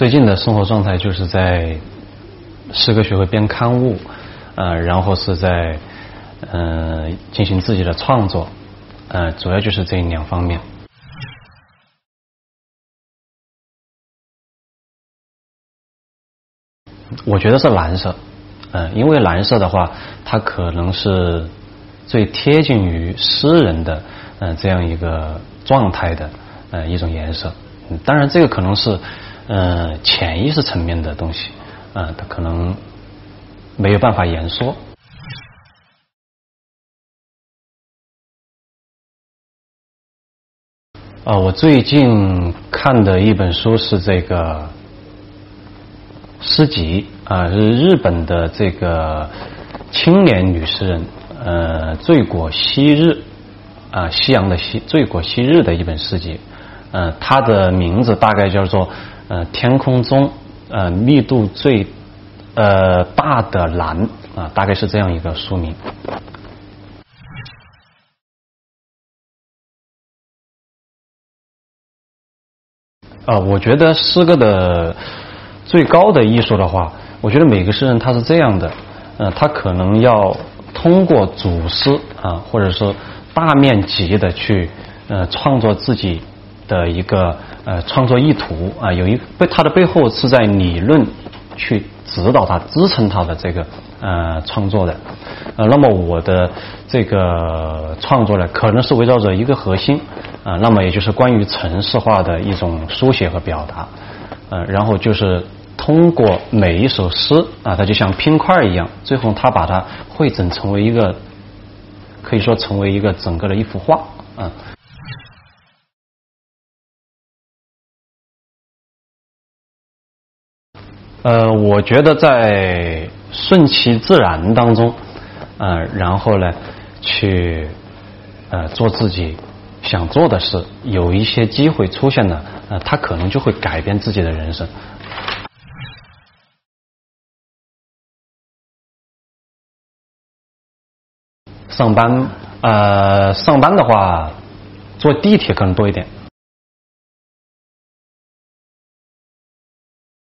最近的生活状态就是在诗歌学会编刊物，呃，然后是在呃进行自己的创作，呃，主要就是这两方面。我觉得是蓝色，嗯，因为蓝色的话，它可能是最贴近于诗人的嗯这样一个状态的呃一种颜色。当然，这个可能是呃潜意识层面的东西，啊，它可能没有办法言说。啊，我最近看的一本书是这个。诗集啊，是日本的这个青年女诗人，呃，醉果昔日啊，夕阳的夕，醉果昔日的一本诗集，呃，它的名字大概叫做呃，天空中呃密度最呃大的蓝啊，大概是这样一个书名。啊，我觉得诗歌的。最高的艺术的话，我觉得每个诗人他是这样的，呃，他可能要通过组诗啊，或者说大面积的去呃创作自己的一个呃创作意图啊，有一背他的背后是在理论去指导他、支撑他的这个呃创作的，呃，那么我的这个创作呢，可能是围绕着一个核心啊，那么也就是关于城市化的一种书写和表达，呃，然后就是。通过每一首诗啊，它就像拼块儿一样，最后他把它汇整成为一个，可以说成为一个整个的一幅画啊。呃，我觉得在顺其自然当中，呃，然后呢，去呃做自己想做的事，有一些机会出现了，呃，他可能就会改变自己的人生。上班，呃，上班的话，坐地铁可能多一点。